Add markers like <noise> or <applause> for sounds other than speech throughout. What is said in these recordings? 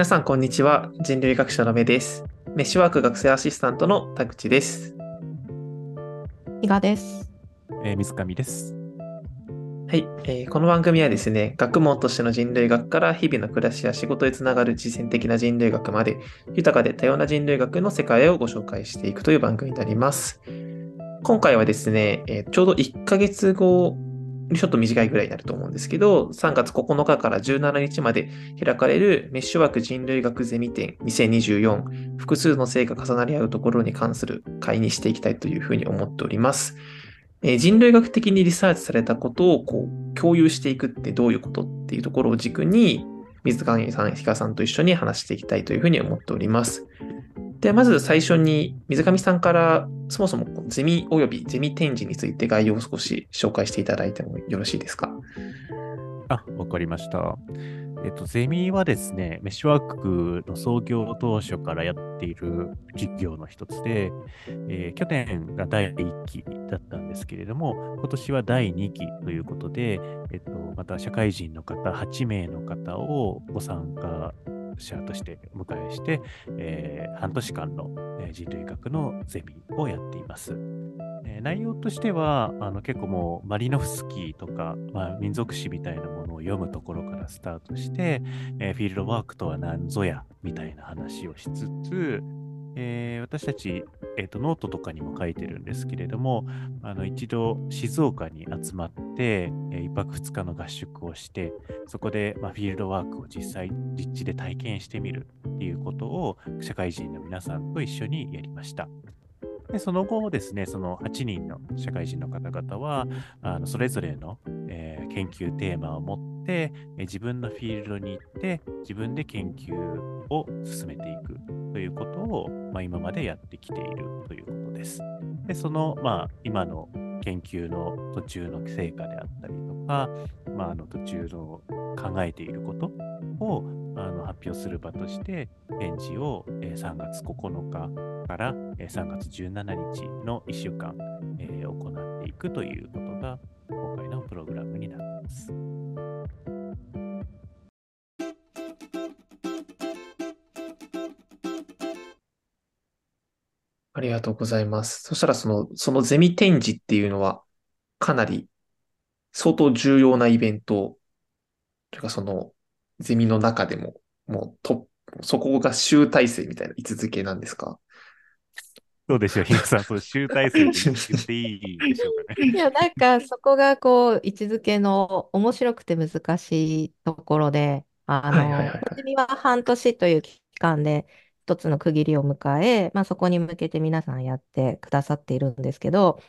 皆さん、こんにちは。人類学者の目です。メッシュワーク学生アシスタントの田口です。伊賀です。えー水上です。はい、えーこの番組はですね、学問としての人類学から日々の暮らしや仕事へつながる実践的な人類学まで、豊かで多様な人類学の世界をご紹介していくという番組になります。今回はですね、えーちょうど1ヶ月後、ちょっと短いぐらいになると思うんですけど、3月9日から17日まで開かれるメッシュワーク人類学ゼミ展2024複数の性が重なり合うところに関する会にしていきたいというふうに思っております。えー人類学的にリサーチされたことをこう共有していくってどういうことっていうところを軸に、水上さん、比嘉さんと一緒に話していきたいというふうに思っております。で、まず最初に水上さんからそもそもゼミ及びゼミ展示について概要を少し紹介していただいてもよろしいですか？あ、わかりました。えっと、ゼミはですね、メッシュワークの創業当初からやっている事業の一つで、えー去年が第1期だったんですけれども、今年は第2期ということで、えっと、また社会人の方8名の方をご参加者としてお迎えして、えー半年間のえ人類学のゼミをやっています。えー内容としてはあの結構もうマリノフスキーとか、まあ、民族史みたいなものを読むところからスタートして、えーフィールドワークとは何ぞやみたいな話をしつつ、えー私たち、えーとノートとかにも書いてるんですけれどもあの一度静岡に集まって、え1泊2日の合宿をしてそこで、まあ、フィールドワークを実際実地で体験してみるっていうことを社会人の皆さんと一緒にやりました。でその後ですね、その8人の社会人の方々は、あのそれぞれの、えー研究テーマを持って、自分のフィールドに行って、自分で研究を進めていくということを、まあ、今までやってきているということです。で、その、まあ、今の研究の途中の成果であったりとか、まあ、あの途中の考えていることをあの発表する場として、展示を、3月9日から3月17日の1週間、えー行っていくということが今回のプログラムになっています。ありがとうございます。そしたらその、そのゼミ展示っていうのは、かなり相当重要なイベント、というかその、ゼミの中でも、もうと、そこが集大成みたいな位置づけなんですか？どうでしょう、ひなさん、その集大成って言っていいでしょうかね。いや、なんかそこがこう、位置づけの面白くて難しいところで、あはいはいはいはいは半年という期間で一つの区切りを迎え、まあそこに向けて皆さんやってくださっているんですけど、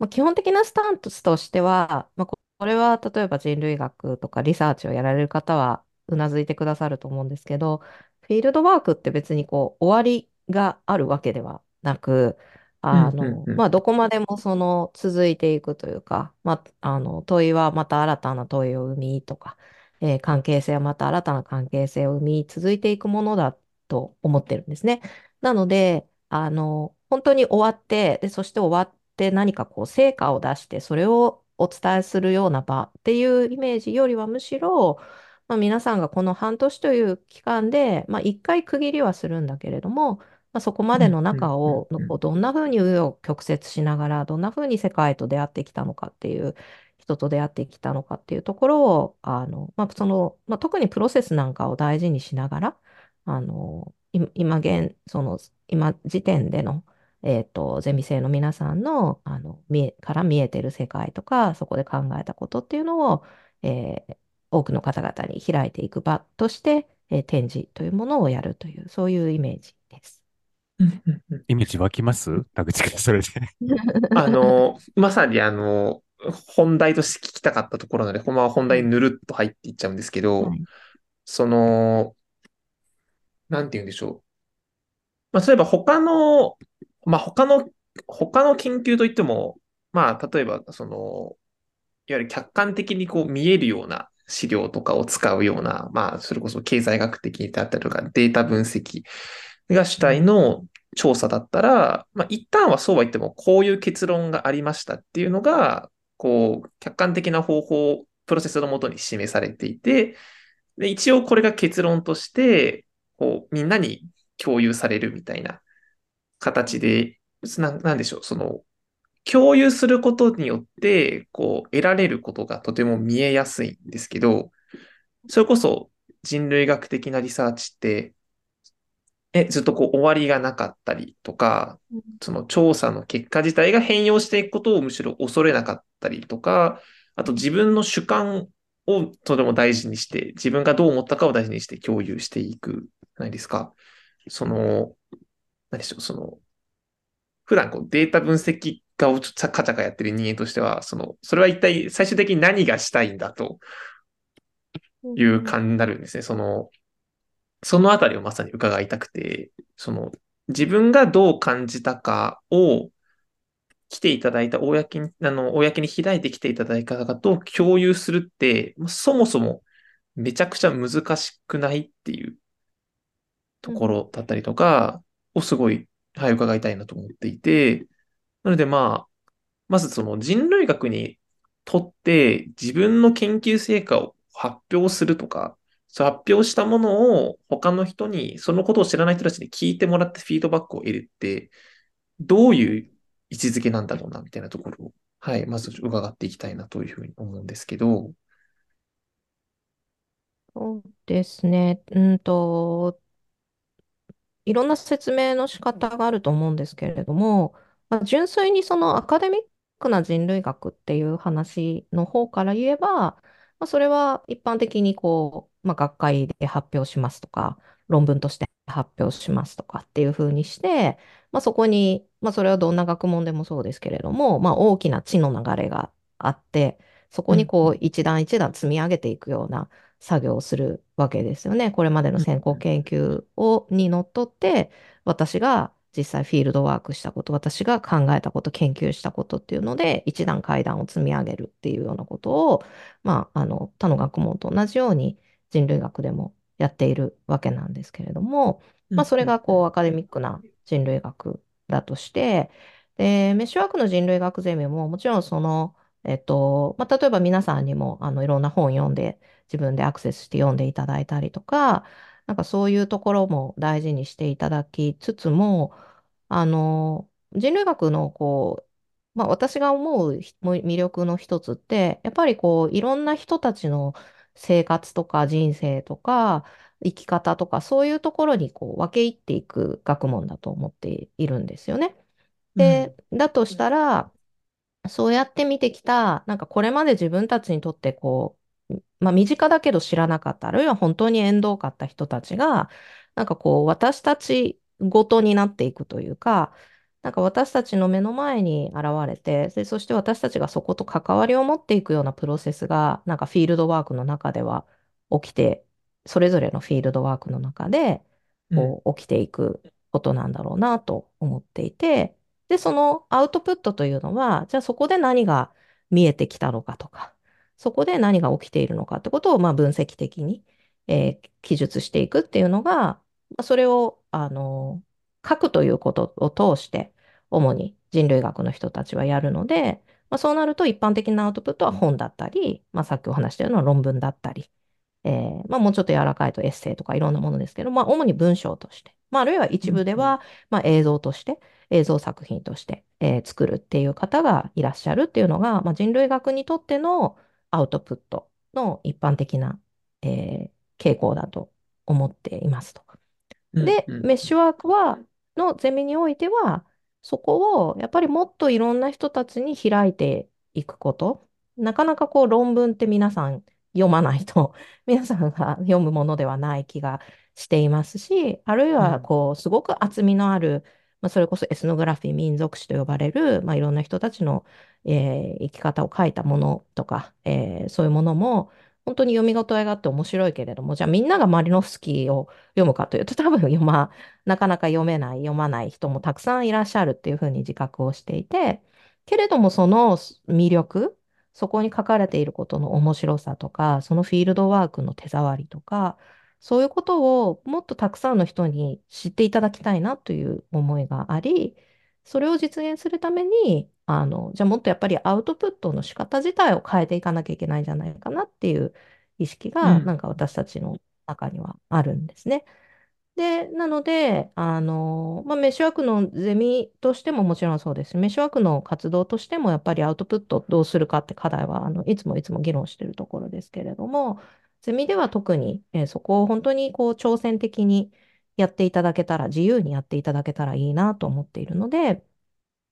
まあ、基本的なスタンスとしては、まあ、ここれは例えば人類学とかリサーチをやられる方はうなずいてくださると思うんですけど、フィールドワークって別にこう終わりがあるわけではなく、あのまあ、どこまでもその続いていくというか、まあ、あの問いはまた新たな問いを生みとか、えー関係性はまた新たな関係性を生み続いていくものだと思ってるんですね。なので、あの、本当に終わって、で、そして終わって何かこう成果を出して、それをお伝えするような場っていうイメージよりはむしろ、まあ、皆さんがこの半年という期間で、まあ、一回区切りはするんだけれども、まあ、そこまでの中をどんな風に紆余曲折しながら、どんな風に世界と出会ってきたのかっていう、人と出会ってきたのかっていうところを、あの、まあ、その、まあ、特にプロセスなんかを大事にしながら、あの、い今現、その、今時点での、えっと、ゼミ生の皆さんの、あの、見え、から見えてる世界とか、そこで考えたことっていうのを、えー多くの方々に開いていく場として、えー展示というものをやるという、そういうイメージです。イメージ湧きます？田口君、それで。<laughs> あの、まさにあの、本題として聞きたかったところなので、このまま本題にぬるっと入っていっちゃうんですけど、はいその、なんて言うんでしょう。まあ、例えば他の、まあ、他の、他の研究といっても、まあ、例えば、その、いわゆる客観的にこう見えるような資料とかを使うような、まあ、それこそ経済学的だったりとか、データ分析が主体の調査だったら、まあ、一旦はそうは言っても、こういう結論がありましたっていうのが、こう、客観的な方法、プロセスのもとに示されていて、で、一応これが結論として、こう、みんなに共有されるみたいな形で、な、なんでしょう、その、共有することによって、こう、得られることがとても見えやすいんですけど、それこそ人類学的なリサーチって、え、ずっとこう終わりがなかったりとか、その調査の結果自体が変容していくことをむしろ恐れなかったりとか、あと自分の主観をとても大事にして、自分がどう思ったかを大事にして共有していくじゃないですか。その、何でしょう、その、普段こうデータ分析家をちょっとカチャカやってる人間としては、その、それは一体最終的に何がしたいんだという感じになるんですね。その、そのあたりをまさに伺いたくて、その、自分がどう感じたかを来ていただいた、公に、あの、公に開いてきていただいた方と共有するって、そもそもめちゃくちゃ難しくないっていうところだったりとかをすごい、はい、伺いたいなと思っていて、なのでまあ、まずその人類学にとって自分の研究成果を発表するとか、そう発表したものを他の人に、そのことを知らない人たちに聞いてもらってフィードバックを得るって、どういう位置づけなんだろうな、みたいなところを、はい、まず伺っていきたいなというふうに思うんですけど、そうですね。うんと、いろんな説明の仕方があると思うんですけれども、まあ、純粋にそのアカデミックな人類学っていう話の方から言えば、まあ、それは一般的にこう、まあ、学会で発表しますとか、論文として発表しますとかっていうふうにして、まあ、そこに、まあ、それはどんな学問でもそうですけれども、まあ、大きな知の流れがあって、そこにこう一段一段積み上げていくような作業をするわけですよね。これまでの先行研究をにのっとって、私が実際フィールドワークしたこと、私が考えたこと、研究したことっていうので、一段階段を積み上げるっていうようなことを、まあ、あの他の学問と同じように人類学でもやっているわけなんですけれども、まあ、それがこうアカデミックな人類学だとして、でメッシュワークの人類学ゼミももちろんその、えっとまあ、例えば皆さんにもあのいろんな本読んで自分でアクセスして読んでいただいたりとか、なんかそういうところも大事にしていただきつつも、あの人類学のこう、まあ、私が思う魅力の一つって、やっぱりこういろんな人たちの生活とか人生とか生き方とかそういうところにこう分け入っていく学問だと思っているんですよね。で、だとしたら、そうやって見てきた、なんかこれまで自分たちにとってこう、まあ身近だけど知らなかった、あるいは本当に縁遠かった人たちが、なんかこう私たちごとになっていくというか、なんか私たちの目の前に現れて、でそして私たちがそこと関わりを持っていくようなプロセスが、なんかフィールドワークの中では起きて、それぞれのフィールドワークの中でこう起きていくことなんだろうなと思っていて、で、そのアウトプットというのは、じゃあそこで何が見えてきたのかとか、そこで何が起きているのかってことをまあ分析的に、えー記述していくっていうのが、まあそれを、あの書くということを通して、主に人類学の人たちはやるので、まあ、そうなると一般的なアウトプットは本だったり、まあ、さっきお話したような論文だったり、えーまあ、もうちょっと柔らかいとエッセイとかいろんなものですけど、まあ、主に文章として、まあ、あるいは一部では、まあ、映像として、映像作品として、えー作るっていう方がいらっしゃるっていうのが、まあ、人類学にとってのアウトプットの一般的な、えー傾向だと思っていますと。で、メッシュワークは、のゼミにおいては、そこをやっぱりもっといろんな人たちに開いていくこと。なかなかこう論文って皆さん読まないと、<laughs> 皆さんが読むものではない気がしていますし、あるいはこうすごく厚みのある、まあ、それこそエスノグラフィー、民族史と呼ばれる、まあ、いろんな人たちの、えー生き方を書いたものとか、えーそういうものも本当に読み応えがあって面白いけれども、じゃあみんながマリノフスキーを読むかというと <laughs> 多分読ま、なかなか読めない、読まない人もたくさんいらっしゃるっていうふうに自覚をしていて、けれどもその魅力、そこに書かれていることの面白さとか、そのフィールドワークの手触りとか、そういうことをもっとたくさんの人に知っていただきたいなという思いがあり、それを実現するために、あの、じゃあもっとやっぱりアウトプットの仕方自体を変えていかなきゃいけないんじゃないかなっていう意識が、うんなんか私たちの中にはあるんですね。で、なので、あの、まあ、メッシュワークのゼミとしてももちろんそうですし、メッシュワークの活動としてもやっぱりアウトプットどうするかって課題は、あの、いつもいつも議論しているところですけれども、ゼミでは特に、えーそこを本当にこう挑戦的にやっていただけたら、自由にやっていただけたらいいなと思っているので、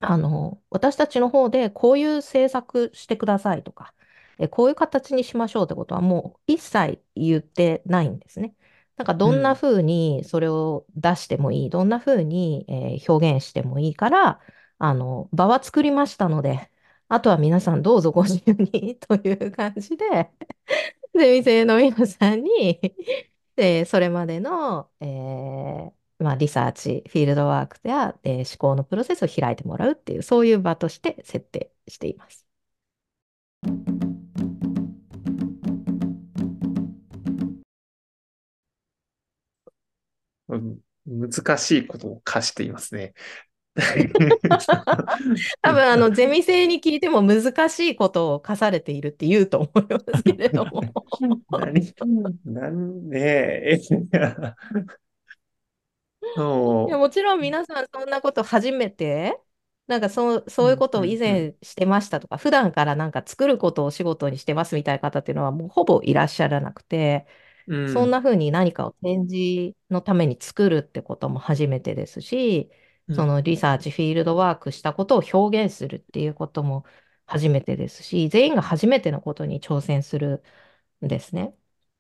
あの、私たちの方でこういう政策してくださいとか、えこういう形にしましょうってことはもう一切言ってないんですね。なんかどんな風にそれを出してもいい、どんな風に、えー表現してもいいから、あの、場は作りましたので、あとは皆さんどうぞご自由に <laughs> という感じで、ゼミ生の皆さんに、で、それまでの、えーまあ、リサーチ、フィールドワークや、えー思考のプロセスを開いてもらうっていう、そういう場として設定しています。うん難しいことを課していますね。<laughs> <laughs> 多分、あの、ゼミ生に聞いても難しいことを課されているって言うと思いますけれども。<laughs> 何、なんで、いやもちろん皆さんそんなこと初めて、なんかそう、そういうことを以前してましたとか、普段からなんか作ることを仕事にしてますみたいな方っていうのはもうほぼいらっしゃらなくて、う、うん、そんな風に何かを展示のために作るってことも初めてですし、うん。そのリサーチ、フィールドワークしたことを表現するっていうことも初めてですし、全員が初めてのことに挑戦するんですね。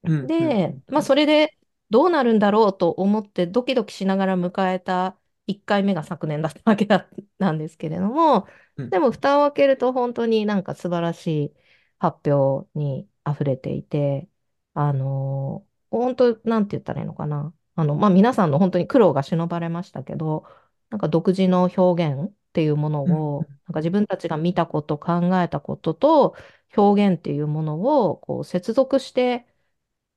うんうん。で、まあ、それでどうなるんだろうと思ってドキドキしながら迎えた1回目が昨年だったわけだなんですけれども、うんでも蓋を開けると本当になんか素晴らしい発表に溢れていて、あの本当、なんて言ったらいいのかな。あの、まあ、皆さんの本当に苦労が忍ばれましたけど、なんか独自の表現っていうものを、なんか自分たちが見たこと、考えたことと表現っていうものをこう接続して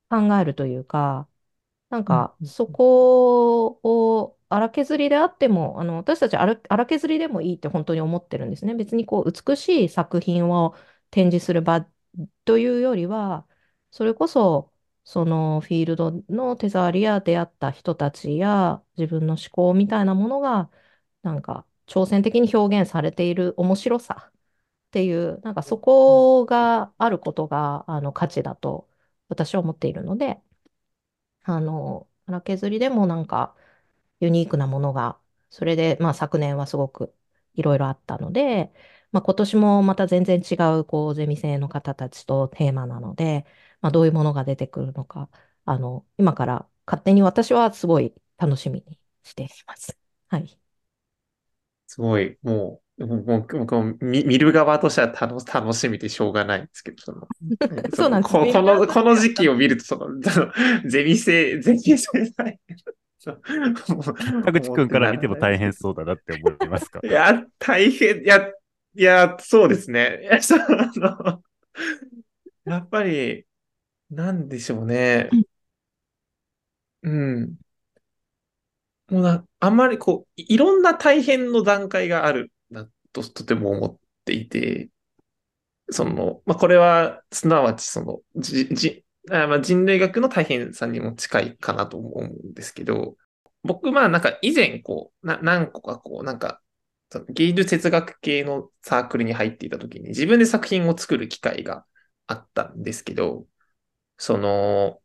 考えるというか、なんかうんそこを荒削りであっても、あの私たち荒荒削りでもいいって本当に思ってるんですね。別にこう美しい作品を展示する場というよりは、それこそそのフィールドの手触りや出会った人たちや自分の思考みたいなものが、なんか挑戦的に表現されている面白さっていう、なんかそこがあることがあの価値だと私は思っているので、あの、荒削りでもなんかユニークなものが、それで、まあ昨年はすごくいろいろあったので、まあ今年もまた全然違う、こう、ゼミ生の方たちとテーマなので、まあどういうものが出てくるのか、あの、今から勝手に私はすごい楽しみにしています。はい。すごい、もう、もう、もう、もう見見る側としては楽楽しみでしょうがないんですけど、その、そうなんですここの、この時期を見ると、その、そ <laughs> のゼミ生、ゼミ生ない。そう田口くんから見ても大変そうだなって思いますか？いや、大変、いや、いや、そうですね。いや、<laughs> そうあの、やっぱり、なんでしょうね。うん。もうな、あんまりこう、いいろんな大変の段階があるなと、とても思っていて、その、まあ、これは、すなわち、その、じ、じ、あまあ、人類学の大変さにも近いかなと思うんですけど、僕、まあ、なんか以前、こう、な、何個かこう、なんか、その芸術哲学系のサークルに入っていた時に自分で作品を作る機会があったんですけど、その、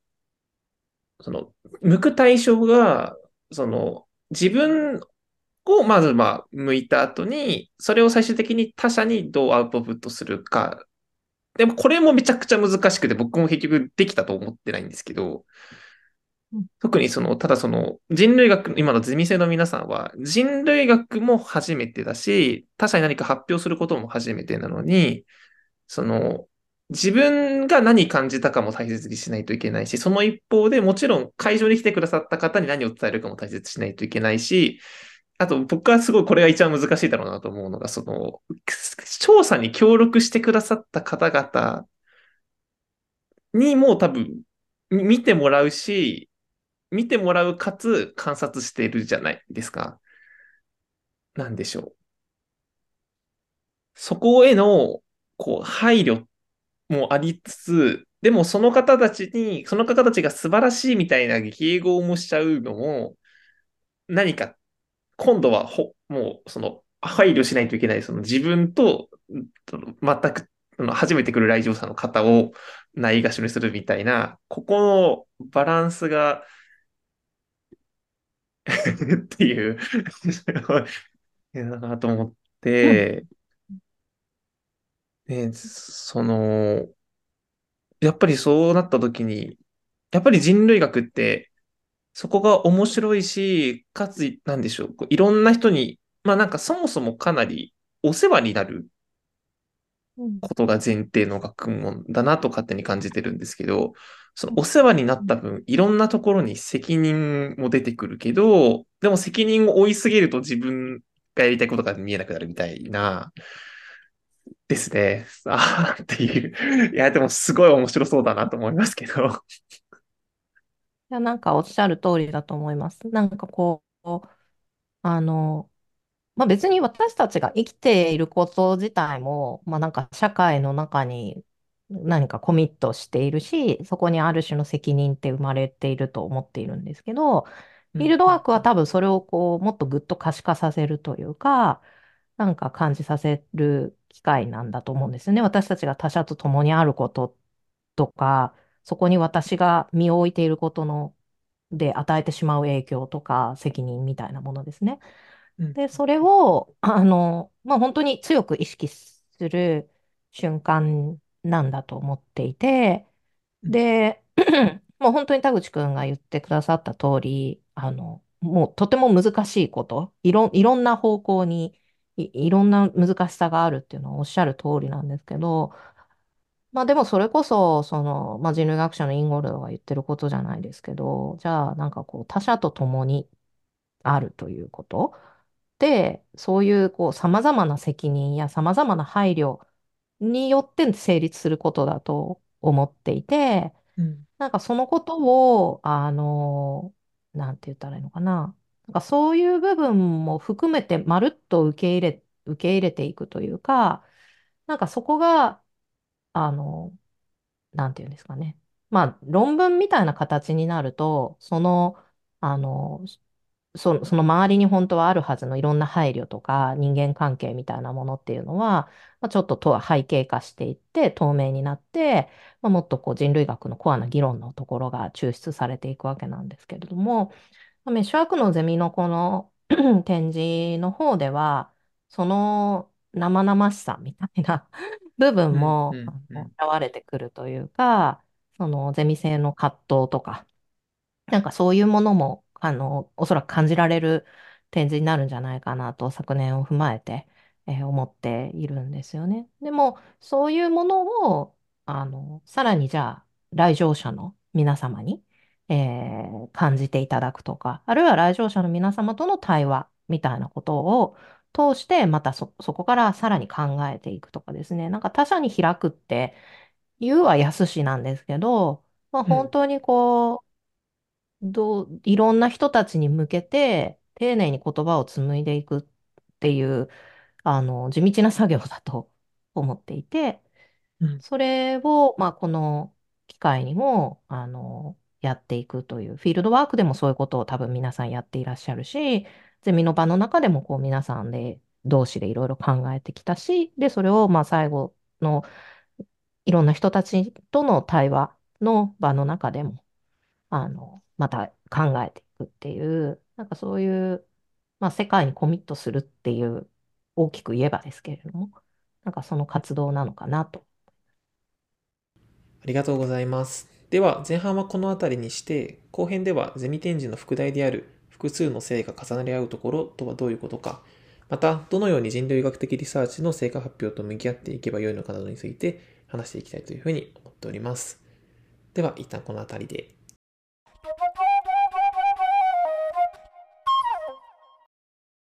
その、向く対象が、その、自分をまずまあ、向いた後に、それを最終的に他者にどうアウトプットするか。でもこれもめちゃくちゃ難しくて、僕も結局できたと思ってないんですけどうん、特にその、ただその、人類学、今のゼミ生の皆さんは、人類学も初めてだし、他者に何か発表することも初めてなのに、その、自分が何感じたかも大切にしないといけないし、その一方でもちろん会場に来てくださった方に何を伝えるかも大切にしないといけないし、あと僕はすごいこれが一番難しいだろうなと思うのが、その、調査に協力してくださった方々にも多分見てもらうし、見てもらうかつ観察しているじゃないですか。なんでしょう。そこへの、こう、配慮もありつつ、でもその方たちに、その方たちが素晴らしいみたいな迎合もしちゃうのも、何か、今度はほ、もう、その、配慮しないといけない、その自分と、全く、初めて来る来場者の方をないがしろにするみたいな、ここのバランスが <laughs> っていう <laughs> だなと思って、ね、その、やっぱりそうなった時に、やっぱり人類学って、そこが面白いし、かつ、なんでしょう、いろんな人に、まあなんかそもそもかなりお世話になることが前提の学問だなと勝手に感じてるんですけど、そのお世話になった分、いろんなところに責任も出てくるけど、でも責任を負いすぎると自分がやりたいことが見えなくなるみたいな、ですね。ああ、っていう。いや、でもすごい面白そうだなと思いますけど。いや、なんかおっしゃる通りだと思います。なんかこう、あの、まあ別に私たちが生きていること自体も、まあなんか社会の中に何かコミットしているし、そこにある種の責任って生まれていると思っているんですけど、フィールドワークは多分それをこう、もっとぐっと可視化させるというか、なんか感じさせる機会なんだと思うんですよね。私たちが他者と共にあることとか、そこに私が身を置いていることので与えてしまう影響とか責任みたいなものですね。で、それを、あの、まあ、本当に強く意識する瞬間なんだと思っていて、で、<clears throat> もう本当に田口くんが言ってくださった通り、あの、もうとても難しいこと、いろ、いろんな方向にい、いろんな難しさがあるっていうのはおっしゃる通りなんですけど、まあでもそれこそ、その、まあ人類学者のインゴルドが言ってることじゃないですけど、じゃあなんかこう他者と共にあるということで、そういうこう様々な責任や様々な配慮によって成立することだと思っていて、うん、なんかそのことを、あの、なんて言ったらいいのかな。なんかそういう部分も含めてまるっと受け入れ、受け入れていくというか、なんかそこが、あの、なんていうんですかね。まあ、論文みたいな形になると、その、あの、そ、その周りに本当はあるはずのいろんな配慮とか人間関係みたいなものっていうのは、まあ、ちょっととは背景化していって透明になって、まあ、もっとこう人類学のコアな議論のところが抽出されていくわけなんですけれども、メッシュワークのゼミのこの <clears throat> 展示の方では、その生々しさみたいな部分も現れてくるというか、そのゼミ生の葛藤とか、なんかそういうものも、あの、おそらく感じられる展示になるんじゃないかなと昨年を踏まえて、えー、思っているんですよね。でも、そういうものを、あの、さらにじゃあ、来場者の皆様に、えー、感じていただくとか、あるいは来場者の皆様との対話みたいなことを通して、またそ、そこからさらに考えていくとかですね。なんか他者に開くって言うは安しなんですけど、まあ、本当にこう、うん、どう、いろんな人たちに向けて丁寧に言葉を紡いでいくっていう、あの、地道な作業だと思っていて、うん、それを、まあ、この機会にも、あの、やっていくという、フィールドワークでもそういうことを多分皆さんやっていらっしゃるし、ゼミの場の中でもこう皆さんで同士でいろいろ考えてきたし、で、それをまあ最後のいろんな人たちとの対話の場の中でも、あの、また考えていくっていう、なんかそういう、まあ世界にコミットするっていう、大きく言えばですけれども、なんかその活動なのかなと。ありがとうございます。では、前半はこの辺りにして、後編ではゼミ展示の副題である複数の性が重なり合うところとはどういうことか、また、どのように人類学的リサーチの成果発表と向き合っていけばよいのかなどについて話していきたいというふうに思っております。では、一旦この辺りで。